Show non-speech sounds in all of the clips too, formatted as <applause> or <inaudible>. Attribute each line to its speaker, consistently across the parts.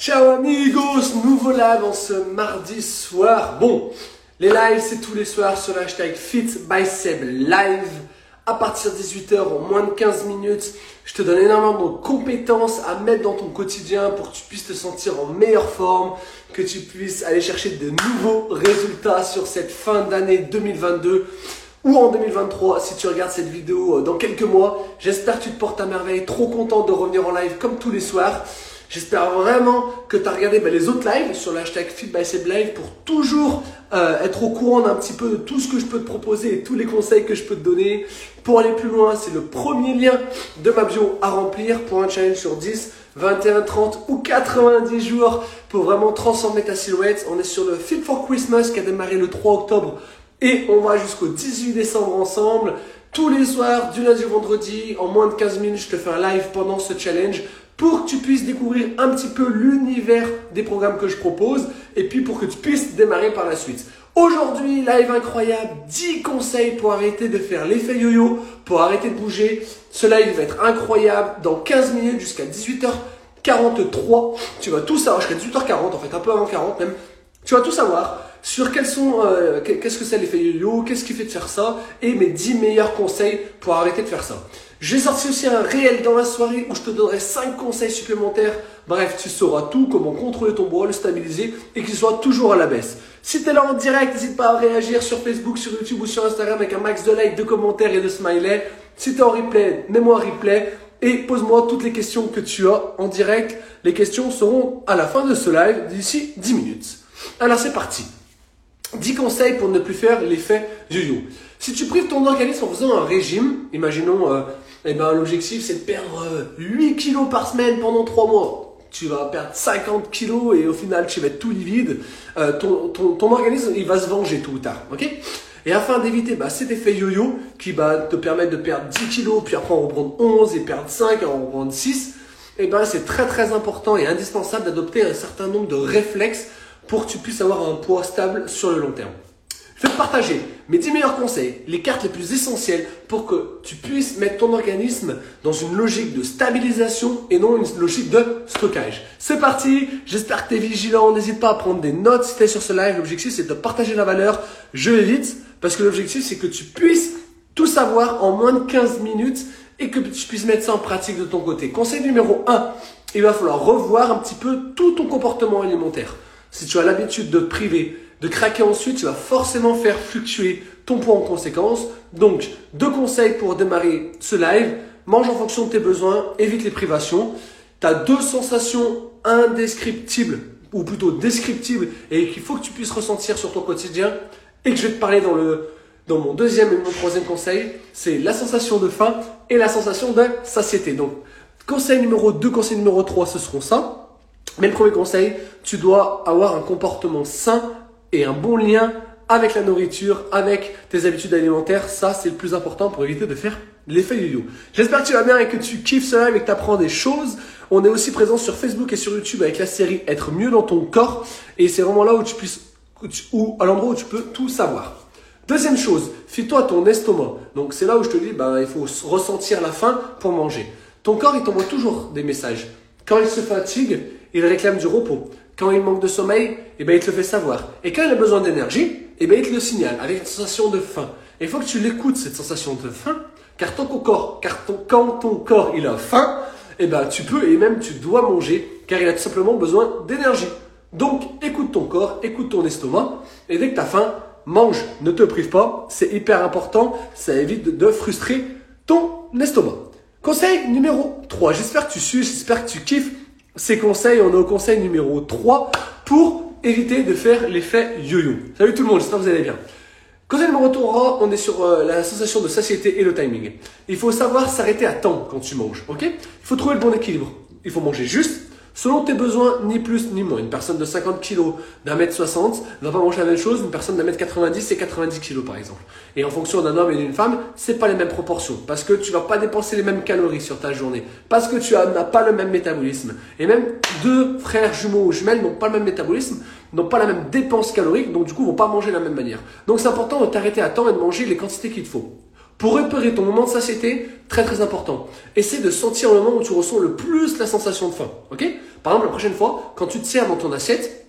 Speaker 1: Ciao amigos, nouveau live en ce mardi soir. Bon, les lives c'est tous les soirs sur le hashtag Live. À partir de 18h, en moins de 15 minutes, je te donne énormément de compétences à mettre dans ton quotidien pour que tu puisses te sentir en meilleure forme, que tu puisses aller chercher de nouveaux résultats sur cette fin d'année 2022 ou en 2023 si tu regardes cette vidéo euh, dans quelques mois. J'espère que tu te portes à merveille, trop content de revenir en live comme tous les soirs. J'espère vraiment que tu as regardé bah, les autres lives sur l'hashtag Live pour toujours euh, être au courant d'un petit peu de tout ce que je peux te proposer et tous les conseils que je peux te donner. Pour aller plus loin, c'est le premier lien de ma bio à remplir pour un challenge sur 10, 21, 30 ou 90 jours pour vraiment transformer ta silhouette. On est sur le Fit for Christmas qui a démarré le 3 octobre et on va jusqu'au 18 décembre ensemble. Tous les soirs, du lundi au vendredi, en moins de 15 minutes, je te fais un live pendant ce challenge pour que tu puisses découvrir un petit peu l'univers des programmes que je propose et puis pour que tu puisses démarrer par la suite. Aujourd'hui, live incroyable, 10 conseils pour arrêter de faire l'effet yo-yo, pour arrêter de bouger. Ce live va être incroyable dans 15 minutes jusqu'à 18h43. Tu vas tout savoir, jusqu'à 18h40 en fait, un peu avant 40 même. Tu vas tout savoir sur quels sont, euh, qu'est-ce que c'est l'effet yo-yo, qu'est-ce qui fait de faire ça, et mes 10 meilleurs conseils pour arrêter de faire ça. J'ai sorti aussi un réel dans la soirée où je te donnerai 5 conseils supplémentaires. Bref, tu sauras tout, comment contrôler ton bras, le stabiliser et qu'il soit toujours à la baisse. Si tu es là en direct, n'hésite pas à réagir sur Facebook, sur YouTube ou sur Instagram avec un max de likes, de commentaires et de smileys. Si tu es en replay, mets-moi un replay et pose-moi toutes les questions que tu as en direct. Les questions seront à la fin de ce live d'ici 10 minutes. Alors c'est parti. 10 conseils pour ne plus faire l'effet yo-yo. Si tu prives ton organisme en faisant un régime, imaginons, euh, eh ben, l'objectif c'est de perdre 8 euh, kilos par semaine pendant 3 mois. Tu vas perdre 50 kilos et au final tu vas être tout livide. Euh, ton, ton, ton, organisme il va se venger tout ou tard. ok? Et afin d'éviter bah, cet effet yo-yo qui va te permettre de perdre 10 kilos, puis après en reprendre 11 et perdre 5 et en reprendre 6, et eh ben, c'est très très important et indispensable d'adopter un certain nombre de réflexes pour que tu puisses avoir un poids stable sur le long terme. Te partager mes 10 meilleurs conseils, les cartes les plus essentielles pour que tu puisses mettre ton organisme dans une logique de stabilisation et non une logique de stockage. C'est parti, j'espère que tu es vigilant, n'hésite pas à prendre des notes si tu es sur ce live. L'objectif c'est de partager la valeur, je vais vite parce que l'objectif c'est que tu puisses tout savoir en moins de 15 minutes et que tu puisses mettre ça en pratique de ton côté. Conseil numéro 1, il va falloir revoir un petit peu tout ton comportement alimentaire. Si tu as l'habitude de te priver, de craquer ensuite, tu vas forcément faire fluctuer ton poids en conséquence. Donc, deux conseils pour démarrer ce live. Mange en fonction de tes besoins, évite les privations. Tu as deux sensations indescriptibles, ou plutôt descriptibles, et qu'il faut que tu puisses ressentir sur ton quotidien, et que je vais te parler dans, le, dans mon deuxième et mon troisième conseil. C'est la sensation de faim et la sensation de satiété. Donc, conseil numéro 2, conseil numéro 3, ce seront ça. Mais le premier conseil, tu dois avoir un comportement sain et un bon lien avec la nourriture, avec tes habitudes alimentaires. Ça, c'est le plus important pour éviter de faire l'effet yo-yo. J'espère que tu vas bien et que tu kiffes ce live et que tu apprends des choses. On est aussi présent sur Facebook et sur YouTube avec la série Être mieux dans ton corps. Et c'est vraiment là où tu puisses, ou à l'endroit où tu peux tout savoir. Deuxième chose, fais-toi ton estomac. Donc c'est là où je te dis, ben, il faut ressentir la faim pour manger. Ton corps, il t'envoie toujours des messages. Quand il se fatigue, il réclame du repos. Quand il manque de sommeil, eh ben, il te le fait savoir. Et quand il a besoin d'énergie, eh ben, il te le signale avec une sensation de faim. il faut que tu l'écoutes, cette sensation de faim, car ton corps, car ton, quand ton corps il a faim, eh ben, tu peux et même tu dois manger, car il a tout simplement besoin d'énergie. Donc, écoute ton corps, écoute ton estomac, et dès que tu as faim, mange, ne te prive pas, c'est hyper important, ça évite de frustrer ton estomac. Conseil numéro 3, j'espère que tu suis, j'espère que tu kiffes ces conseils, on est au conseil numéro 3 pour éviter de faire l'effet yo-yo. Salut tout le monde, j'espère que vous allez bien. Conseil numéro 3, on est sur euh, la sensation de satiété et le timing. Il faut savoir s'arrêter à temps quand tu manges, ok? Il faut trouver le bon équilibre. Il faut manger juste, Selon tes besoins, ni plus ni moins. Une personne de 50 kg, d'un mètre 60, ne va pas manger la même chose une personne d'un mètre 90 et 90 kg par exemple. Et en fonction d'un homme et d'une femme, c'est pas les mêmes proportions. Parce que tu vas pas dépenser les mêmes calories sur ta journée. Parce que tu n'as pas le même métabolisme. Et même deux frères jumeaux ou jumelles n'ont pas le même métabolisme, n'ont pas la même dépense calorique, donc du coup vont pas manger de la même manière. Donc c'est important de t'arrêter à temps et de manger les quantités qu'il te faut. Pour repérer ton moment de satiété, très très important. Essaie de sentir le moment où tu ressens le plus la sensation de faim. Ok? Par exemple, la prochaine fois, quand tu te sers dans ton assiette,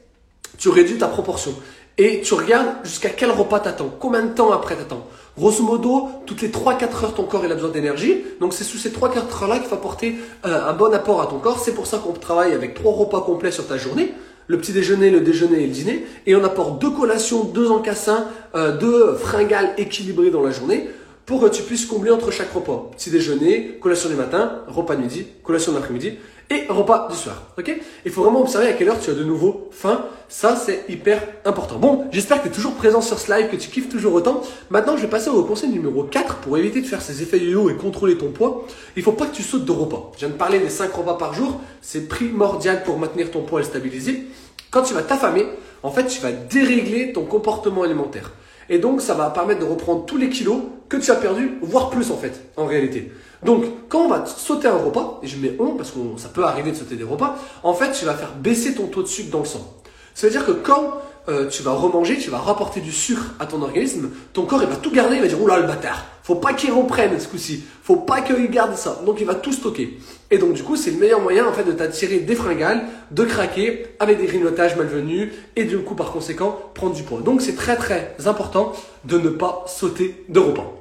Speaker 1: tu réduis ta proportion. Et tu regardes jusqu'à quel repas t'attends. Combien de temps après t'attends Grosso modo, toutes les 3-4 heures, ton corps il a besoin d'énergie. Donc c'est sous ces 3-4 heures-là qu'il faut apporter euh, un bon apport à ton corps. C'est pour ça qu'on travaille avec trois repas complets sur ta journée. Le petit déjeuner, le déjeuner et le dîner. Et on apporte deux collations, deux encassins, euh, deux fringales équilibrées dans la journée pour que tu puisses combler entre chaque repas. Petit déjeuner, collation du matin, repas de midi, collation de l'après-midi et repas du soir. Ok? Il faut vraiment observer à quelle heure tu as de nouveau faim. Ça, c'est hyper important. Bon, j'espère que tu es toujours présent sur ce live, que tu kiffes toujours autant. Maintenant, je vais passer au conseil numéro 4 pour éviter de faire ces effets yo-yo et contrôler ton poids. Il faut pas que tu sautes de repas. Je viens de parler des 5 repas par jour. C'est primordial pour maintenir ton poids et le stabiliser. Quand tu vas t'affamer, en fait, tu vas dérégler ton comportement alimentaire. Et donc, ça va permettre de reprendre tous les kilos que tu as perdus, voire plus en fait, en réalité. Donc, quand on va sauter un repas, et je mets on parce que ça peut arriver de sauter des repas, en fait, tu vas faire baisser ton taux de sucre dans le sang. Ça veut dire que quand euh, tu vas remanger, tu vas rapporter du sucre à ton organisme, ton corps il va tout garder, il va dire oula le bâtard, faut pas qu'il reprenne ce coup-ci, faut pas qu'il garde ça, donc il va tout stocker. Et donc du coup c'est le meilleur moyen en fait de t'attirer des fringales, de craquer avec des grignotages malvenus et du coup par conséquent prendre du poids. Donc c'est très très important de ne pas sauter de repas.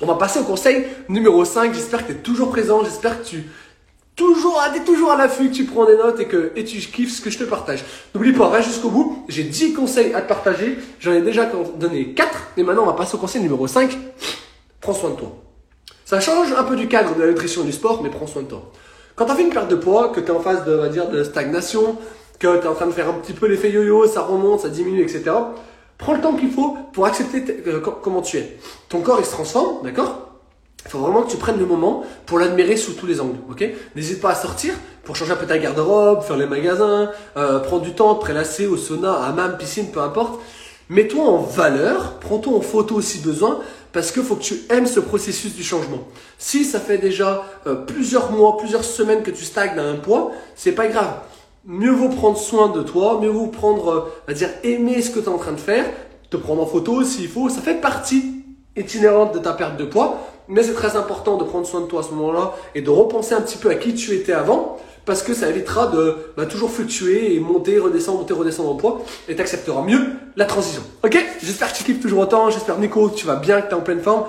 Speaker 1: On va passer au conseil numéro 5, j'espère que tu es toujours présent, j'espère que tu toujours, t'es toujours à l'affût, que tu prends des notes et que et tu kiffes ce que je te partage. N'oublie pas, reste jusqu'au bout. J'ai 10 conseils à te partager. J'en ai déjà donné 4. Et maintenant, on va passer au conseil numéro 5. Prends soin de toi. Ça change un peu du cadre de la nutrition du sport, mais prends soin de toi. Quand tu as fait une perte de poids, que tu es en phase de, on va dire, de stagnation, que tu es en train de faire un petit peu l'effet yo-yo, ça remonte, ça diminue, etc. Prends le temps qu'il faut pour accepter euh, comment tu es. Ton corps, il se transforme, d'accord? Il faut vraiment que tu prennes le moment pour l'admirer sous tous les angles, ok? N'hésite pas à sortir pour changer un peu ta garde-robe, faire les magasins, euh, prendre du temps, te prélasser au sauna, à hammam, piscine, peu importe. Mets-toi en valeur, prends-toi en photo si besoin, parce qu'il faut que tu aimes ce processus du changement. Si ça fait déjà euh, plusieurs mois, plusieurs semaines que tu stagnes à un poids, c'est pas grave. Mieux vaut prendre soin de toi, mieux vaut prendre, euh, à dire aimer ce que tu es en train de faire, te prendre en photo s'il faut, ça fait partie itinérante de ta perte de poids, mais c'est très important de prendre soin de toi à ce moment-là et de repenser un petit peu à qui tu étais avant parce que ça évitera de bah, toujours fluctuer et monter, redescendre, monter, redescendre en poids et tu accepteras mieux la transition. Ok? J'espère que tu kiffes toujours autant, j'espère Nico que tu vas bien, que tu es en pleine forme.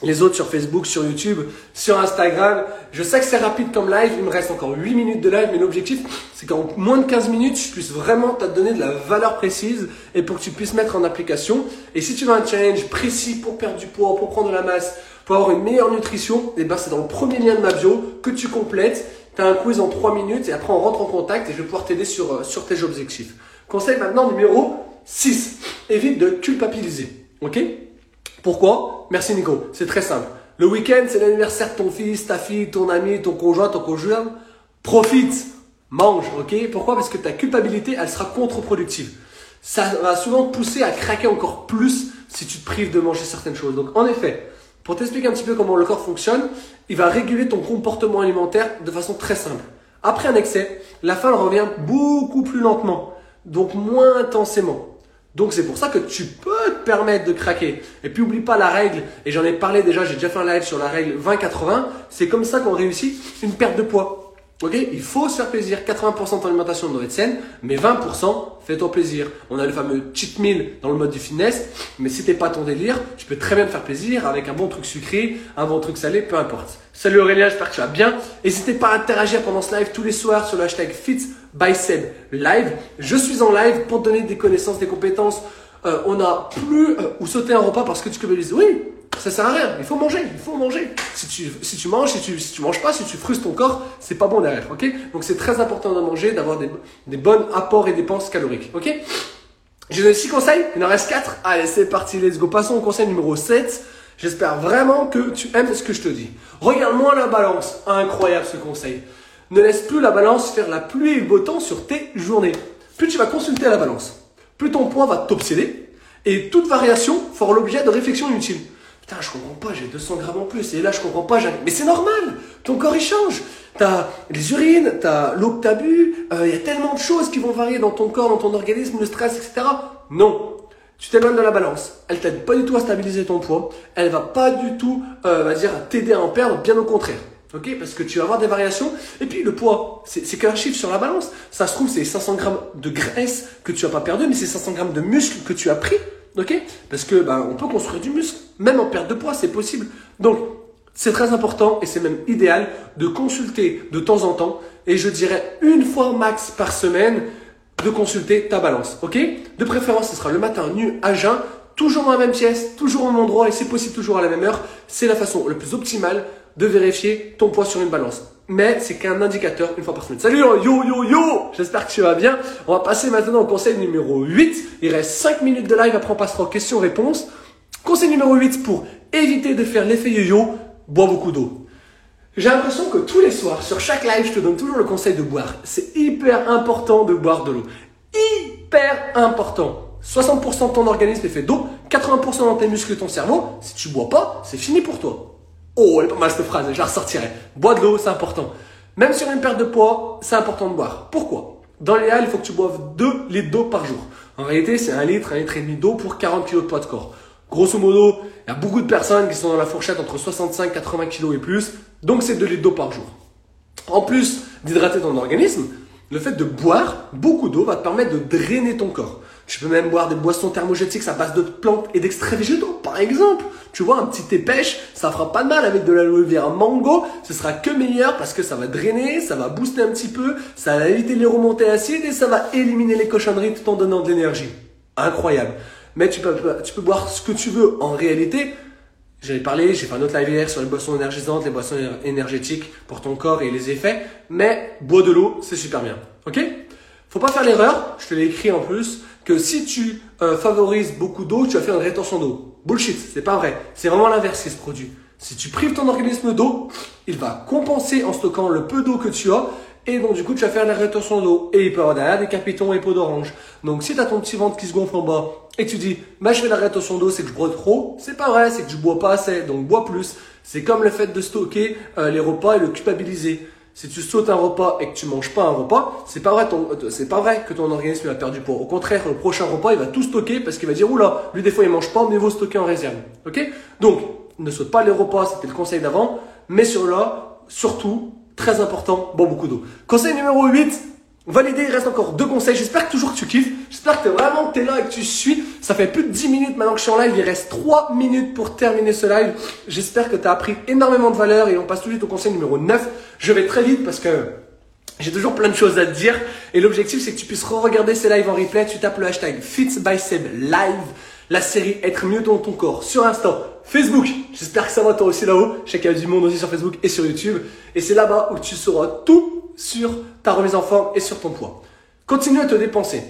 Speaker 1: Les autres sur Facebook, sur YouTube, sur Instagram. Je sais que c'est rapide comme live, il me reste encore 8 minutes de live, mais l'objectif c'est qu'en moins de 15 minutes, je puisse vraiment te donner de la valeur précise et pour que tu puisses mettre en application. Et si tu veux un challenge précis pour perdre du poids, pour prendre de la masse, pour avoir une meilleure nutrition, eh ben c'est dans le premier lien de ma bio que tu complètes. Tu un quiz en 3 minutes et après on rentre en contact et je vais pouvoir t'aider sur, euh, sur tes objectifs. Conseil maintenant numéro 6. Évite de culpabiliser. Ok? Pourquoi? Merci Nico. C'est très simple. Le week-end, c'est l'anniversaire de ton fils, ta fille, ton ami, ton conjoint, ton conjoint. Profite, mange, ok? Pourquoi? Parce que ta culpabilité, elle sera contre-productive. Ça va souvent pousser à craquer encore plus si tu te prives de manger certaines choses. Donc en effet, pour t'expliquer un petit peu comment le corps fonctionne, il va réguler ton comportement alimentaire de façon très simple. Après un excès, la faim revient beaucoup plus lentement, donc moins intensément. Donc c'est pour ça que tu peux te permettre de craquer. Et puis oublie pas la règle, et j'en ai parlé déjà, j'ai déjà fait un live sur la règle 20-80, c'est comme ça qu'on réussit une perte de poids. Ok, il faut se faire plaisir. 80% de ton alimentation doit être saine, mais 20% fais-toi plaisir. On a le fameux cheat meal dans le mode du fitness, mais si t'es pas ton délire, tu peux très bien te faire plaisir avec un bon truc sucré, un bon truc salé, peu importe. Salut Aurélien, j'espère que tu vas bien. N'hésitez pas à interagir pendant ce live tous les soirs sur le hashtag FitBySeb Live. Je suis en live pour te donner des connaissances, des compétences. Euh, on a plus euh, où sauter un repas parce que tu culpabilises. Oui, ça sert à rien. Il faut manger, il faut manger. Si tu, si tu manges, si tu, si tu manges pas, si tu frustres ton corps, c'est pas bon derrière, ok? Donc c'est très important de manger, d'avoir des, des bons apports et dépenses caloriques, ok? J'ai donné 6 conseils, il en reste 4. Allez, c'est parti, let's go. Passons au conseil numéro 7. J'espère vraiment que tu aimes ce que je te dis. Regarde-moi la balance. Incroyable ce conseil. Ne laisse plus la balance faire la pluie et le beau temps sur tes journées. Plus tu vas consulter la balance, plus ton poids va t'obséder et toute variation fera l'objet de réflexions inutiles. Putain, je comprends pas, j'ai 200 grammes en plus. Et là, je comprends pas. Mais c'est normal. Ton corps, il change. T'as les urines, t'as l'eau que t'as bu. Il euh, y a tellement de choses qui vont varier dans ton corps, dans ton organisme, le stress, etc. Non. tu t'éloignes de la balance, elle t'aide pas du tout à stabiliser ton poids, elle va pas du tout, euh, va dire, t'aider à en perdre, bien au contraire. Ok? Parce que tu vas avoir des variations. Et puis le poids, c'est qu'un chiffre sur la balance. Ça se trouve, c'est 500 grammes de graisse que tu as pas perdu, mais c'est 500 grammes de muscle que tu as pris. Ok? Parce que ben, on peut construire du muscle, même en perte de poids, c'est possible. Donc, c'est très important et c'est même idéal de consulter de temps en temps, et je dirais une fois max par semaine, de consulter ta balance. Ok? De préférence, ce sera le matin nu à jeun, toujours dans la même pièce, toujours au même endroit et c'est possible toujours à la même heure. C'est la façon la plus optimale de vérifier ton poids sur une balance. Mais c'est qu'un indicateur une fois par semaine. Salut yo yo yo J'espère que tu vas bien. On va passer maintenant au conseil numéro 8. Il reste 5 minutes de live, après on passera aux questions-réponses. Conseil numéro 8 pour éviter de faire l'effet yo-yo, bois beaucoup d'eau. J'ai l'impression que tous les soirs, sur chaque live, je te donne toujours le conseil de boire. C'est hyper important de boire de l'eau. Hyper important. 60% de ton organisme est fait d'eau, 80% dans tes muscles et ton cerveau. Si tu bois pas, c'est fini pour toi. Oh, elle est pas mal cette phrase, je la ressortirai. Bois de l'eau, c'est important. Même sur une perte de poids, c'est important de boire. Pourquoi? Dans l'idéal, il faut que tu boives 2 litres d'eau par jour. En réalité, c'est 1 litre, 1 litre et demi d'eau pour 40 kg de poids de corps. Grosso modo, il y a beaucoup de personnes qui sont dans la fourchette entre 65 80 kg et plus, donc c'est 2 litres d'eau par jour. En plus d'hydrater ton organisme, le fait de boire beaucoup d'eau va te permettre de drainer ton corps. Tu peux même boire des boissons thermogétiques à base de plantes et d'extraits végétaux, par exemple. Tu vois, un petit thé pêche, ça fera pas de mal avec de l'aloe vera mango. Ce sera que meilleur parce que ça va drainer, ça va booster un petit peu, ça va éviter les remontées acides et ça va éliminer les cochonneries tout en donnant de l'énergie. Incroyable mais tu peux, tu peux boire ce que tu veux. En réalité, j'avais parlé, j'ai fait un autre live hier sur les boissons énergisantes, les boissons énergétiques pour ton corps et les effets, mais bois de l'eau, c'est super bien. Ok? Faut pas faire l'erreur, je te l'ai écrit en plus, que si tu euh, favorises beaucoup d'eau, tu vas faire une rétention d'eau. Bullshit, c'est pas vrai. C'est vraiment l'inverse qui se produit. Si tu prives ton organisme d'eau, il va compenser en stockant le peu d'eau que tu as et donc, du coup, tu vas faire la rétention d'eau. Et il peut avoir derrière des capitons et peaux d'orange. Donc, si tu as ton petit ventre qui se gonfle en bas et tu dis, bah, je fais la rétention d'eau, c'est que je bois trop, c'est pas vrai, c'est que je bois pas assez. Donc, bois plus. C'est comme le fait de stocker euh, les repas et le culpabiliser. Si tu sautes un repas et que tu manges pas un repas, c'est pas vrai, euh, c'est pas vrai que ton organisme a perdu poids. Au contraire, le prochain repas, il va tout stocker parce qu'il va dire, oula, lui, des fois, il mange pas, mais il va stocker en réserve. Ok? Donc, ne saute pas les repas, c'était le conseil d'avant. Mais sur là, surtout, Très important, bois beaucoup d'eau. Conseil numéro 8, validé, il reste encore deux conseils. J'espère que toujours que tu kiffes. J'espère que vraiment tu es là et que tu suis. Ça fait plus de 10 minutes maintenant que je suis en live. Il reste 3 minutes pour terminer ce live. J'espère que tu as appris énormément de valeur et on passe tout de suite au conseil numéro 9. Je vais très vite parce que j'ai toujours plein de choses à te dire. Et l'objectif, c'est que tu puisses re-regarder ces lives en replay. Tu tapes le hashtag FitsBySebLive, la série Être mieux dans ton corps sur Insta, Facebook. J'espère que ça va toi aussi là-haut. Je sais qu'il y a du monde aussi sur Facebook et sur YouTube. Et c'est là-bas où tu sauras tout sur ta remise en forme et sur ton poids. Continue à te dépenser.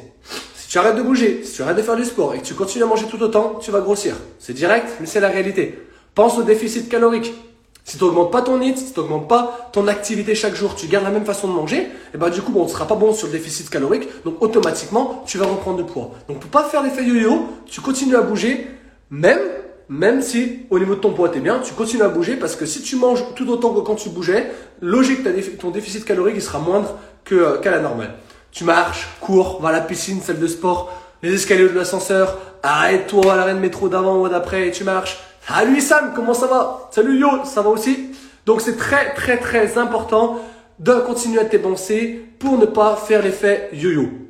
Speaker 1: Si tu arrêtes de bouger, si tu arrêtes de faire du sport et que tu continues à manger tout autant, tu vas grossir. C'est direct, mais c'est la réalité. Pense au déficit calorique. Si tu n'augmentes pas ton NIT, si tu n'augmentes pas ton activité chaque jour, tu gardes la même façon de manger, et eh ben du coup, bon, ne sera pas bon sur le déficit calorique, donc automatiquement, tu vas reprendre du poids. Donc pour pas faire l'effet yo-yo, tu continues à bouger, même même si au niveau de ton poids, tu bien, tu continues à bouger parce que si tu manges tout autant que quand tu bougeais, logique, ton déficit calorique sera moindre qu'à la normale. Tu marches, cours, va à la piscine, salle de sport, les escaliers de l'ascenseur, arrête-toi à l'arrêt de métro d'avant ou d'après et tu marches. Salut Sam, comment ça va? Salut Yo, ça va aussi? Donc c'est très très très important de continuer à t'ébancer pour ne pas faire l'effet yo-yo.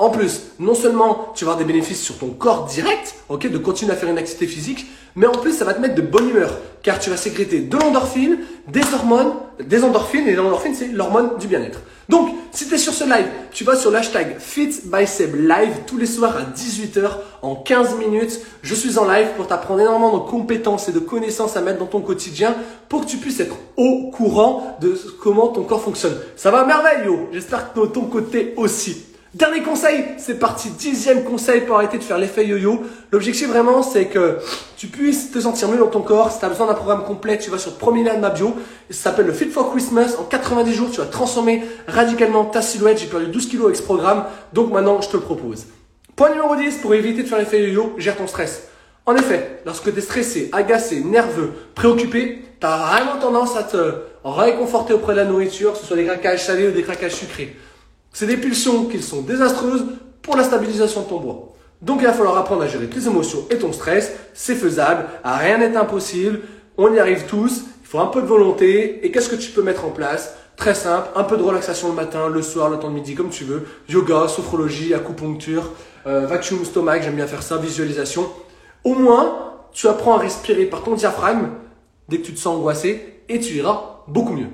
Speaker 1: En plus, non seulement tu vas avoir des bénéfices sur ton corps direct, ok, de continuer à faire une activité physique, mais en plus ça va te mettre de bonne humeur, car tu vas sécréter de l'endorphine, des hormones, des endorphines, et l'endorphine c'est l'hormone du bien-être. Donc, si tu es sur ce live, tu vas sur l'hashtag FitBySebLive tous les soirs à 18h en 15 minutes. Je suis en live pour t'apprendre énormément de compétences et de connaissances à mettre dans ton quotidien pour que tu puisses être au courant de comment ton corps fonctionne. Ça va merveille, J'espère que ton côté aussi. Dernier conseil, c'est parti. Dixième conseil pour arrêter de faire l'effet yo-yo. L'objectif vraiment, c'est que tu puisses te sentir mieux dans ton corps. Si tu as besoin d'un programme complet, tu vas sur le premier lien de ma bio. Ça s'appelle le Fit for Christmas. En 90 jours, tu vas transformer radicalement ta silhouette. J'ai perdu 12 kilos avec ce programme. Donc maintenant, je te le propose. Point numéro 10, pour éviter de faire l'effet yo-yo, gère ton stress. En effet, lorsque tu es stressé, agacé, nerveux, préoccupé, tu as vraiment tendance à te réconforter auprès de la nourriture, que ce soit des craquages salés ou des craquages sucrés. C'est des pulsions qui sont désastreuses pour la stabilisation de ton bois. Donc il va falloir apprendre à gérer tes émotions et ton stress. C'est faisable, rien n'est impossible, on y arrive tous. Il faut un peu de volonté. Et qu'est-ce que tu peux mettre en place? Très simple, un peu de relaxation le matin, le soir, le temps de midi, comme tu veux. Yoga, sophrologie, acupuncture, euh, vacuum stomach, j'aime bien faire ça, visualisation. Au moins, tu apprends à respirer par ton diaphragme dès que tu te sens angoissé et tu iras beaucoup mieux.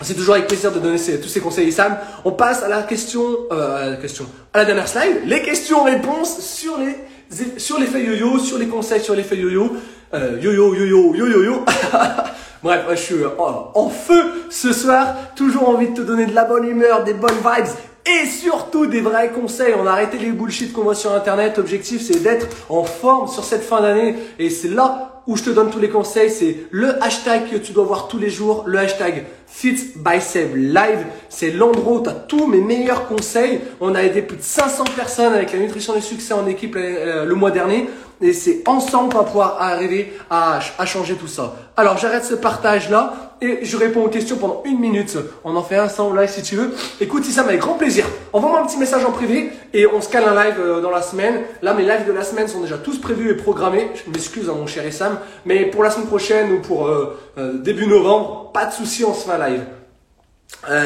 Speaker 1: C'est toujours avec plaisir de donner tous ces conseils, Sam. On passe à la question, euh, à la question, à la dernière slide. Les questions-réponses sur les, sur les faits yo-yo, sur les conseils sur les faits yo-yo. Euh, yo-yo, yo-yo, yo-yo-yo. <laughs> Bref, je suis euh, en feu ce soir. Toujours envie de te donner de la bonne humeur, des bonnes vibes et surtout des vrais conseils. On a arrêté les bullshit qu'on voit sur internet. L'objectif c'est d'être en forme sur cette fin d'année et c'est là où je te donne tous les conseils. C'est le hashtag que tu dois voir tous les jours, le hashtag Fit by Live. C'est l'endroit où tu as tous mes meilleurs conseils. On a aidé plus de 500 personnes avec la nutrition du succès en équipe euh, le mois dernier. Et c'est ensemble qu'on va pouvoir arriver à, à changer tout ça. Alors j'arrête ce partage là et je réponds aux questions pendant une minute. On en fait un sans live si tu veux. Écoute ça avec grand plaisir. Envoie-moi un petit message en privé et on se cale un live euh, dans la semaine. Là mes lives de la semaine sont déjà tous prévus et programmés. Je m'excuse à hein, mon cher Sam, mais pour la semaine prochaine ou pour euh, euh, début novembre, pas de souci, on se fait un live.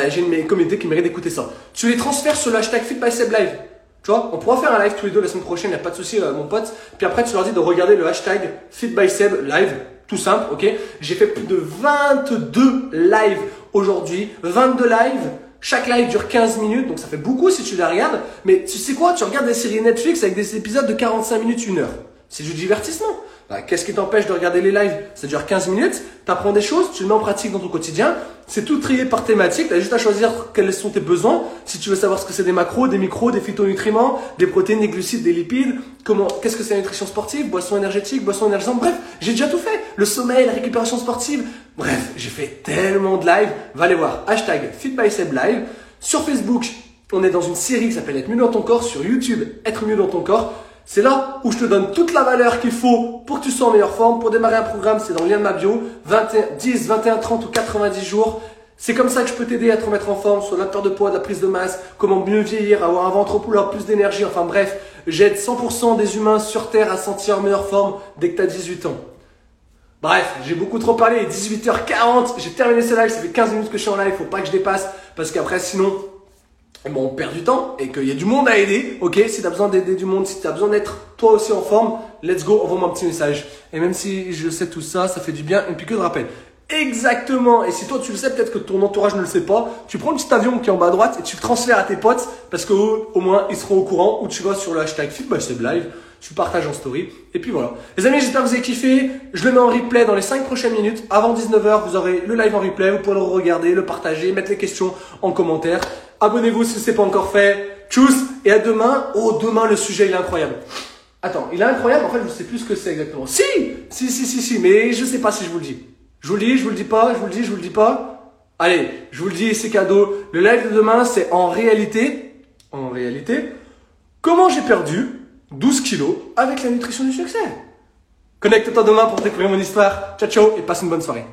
Speaker 1: J'ai une comités qui méritent d'écouter ça. Tu les transfères sur le hashtag FitBySebLive. Tu vois, on pourra faire un live tous les deux la semaine prochaine, il n'y a pas de souci, mon pote. Puis après, tu leur dis de regarder le hashtag FitBySebLive tout simple, ok? J'ai fait plus de 22 lives aujourd'hui, 22 lives. Chaque live dure 15 minutes, donc ça fait beaucoup si tu les regardes. Mais tu sais quoi? Tu regardes des séries Netflix avec des épisodes de 45 minutes, 1 heure. C'est du divertissement. Bah, qu'est-ce qui t'empêche de regarder les lives? Ça dure 15 minutes, tu apprends des choses, tu le mets en pratique dans ton quotidien. C'est tout trié par thématique, tu as juste à choisir quels sont tes besoins. Si tu veux savoir ce que c'est des macros, des micros, des phytonutriments, des protéines, des glucides, des lipides, comment, qu'est-ce que c'est la nutrition sportive, boisson énergétique, boisson énergisante, bref, j'ai déjà tout fait. Le sommeil, la récupération sportive, bref, j'ai fait tellement de lives. Va aller voir, hashtag FitBySebLive. Sur Facebook, on est dans une série qui s'appelle Être mieux dans ton corps. Sur YouTube, Être mieux dans ton corps. C'est là où je te donne toute la valeur qu'il faut pour que tu sois en meilleure forme. Pour démarrer un programme, c'est dans le lien de ma bio. 10, 21, 30 ou 90 jours. C'est comme ça que je peux t'aider à te remettre en forme sur la perte de poids, la prise de masse, comment mieux vieillir, avoir un ventre pouleur, plus d'énergie. Enfin bref, j'aide 100% des humains sur Terre à sentir en meilleure forme dès que tu as 18 ans. Bref, j'ai beaucoup trop parlé, 18h40, j'ai terminé ce live, ça fait 15 minutes que je suis en live, faut pas que je dépasse, parce qu'après sinon, bon, on perd du temps et qu'il y a du monde à aider, ok? Si tu as besoin d'aider du monde, si tu as besoin d'être toi aussi en forme, let's go, envoie-moi un petit message. Et même si je sais tout ça, ça fait du bien, une piqûre de rappel. Exactement. Et si toi tu le sais, peut-être que ton entourage ne le sait pas, tu prends le petit avion qui est en bas à droite et tu le transfères à tes potes parce qu'au au moins ils seront au courant ou tu vas sur le hashtag live, tu partages en story et puis voilà. Les amis, j'espère que vous avez kiffé. Je le mets en replay dans les 5 prochaines minutes. Avant 19h, vous aurez le live en replay. Vous pourrez le regarder, le partager, mettre les questions en commentaire. Abonnez-vous si ce n'est pas encore fait. Tchuss et à demain. Oh, demain le sujet il est incroyable. Attends, il est incroyable. En fait, je ne sais plus ce que c'est exactement. Si, si, si, si, si, mais je ne sais pas si je vous le dis. Je vous le dis, je vous le dis pas, je vous le dis, je vous le dis pas. Allez, je vous le dis, c'est cadeau. Le live de demain, c'est en réalité, en réalité, comment j'ai perdu 12 kilos avec la nutrition du succès. Connecte-toi demain pour découvrir mon histoire. Ciao, ciao et passe une bonne soirée.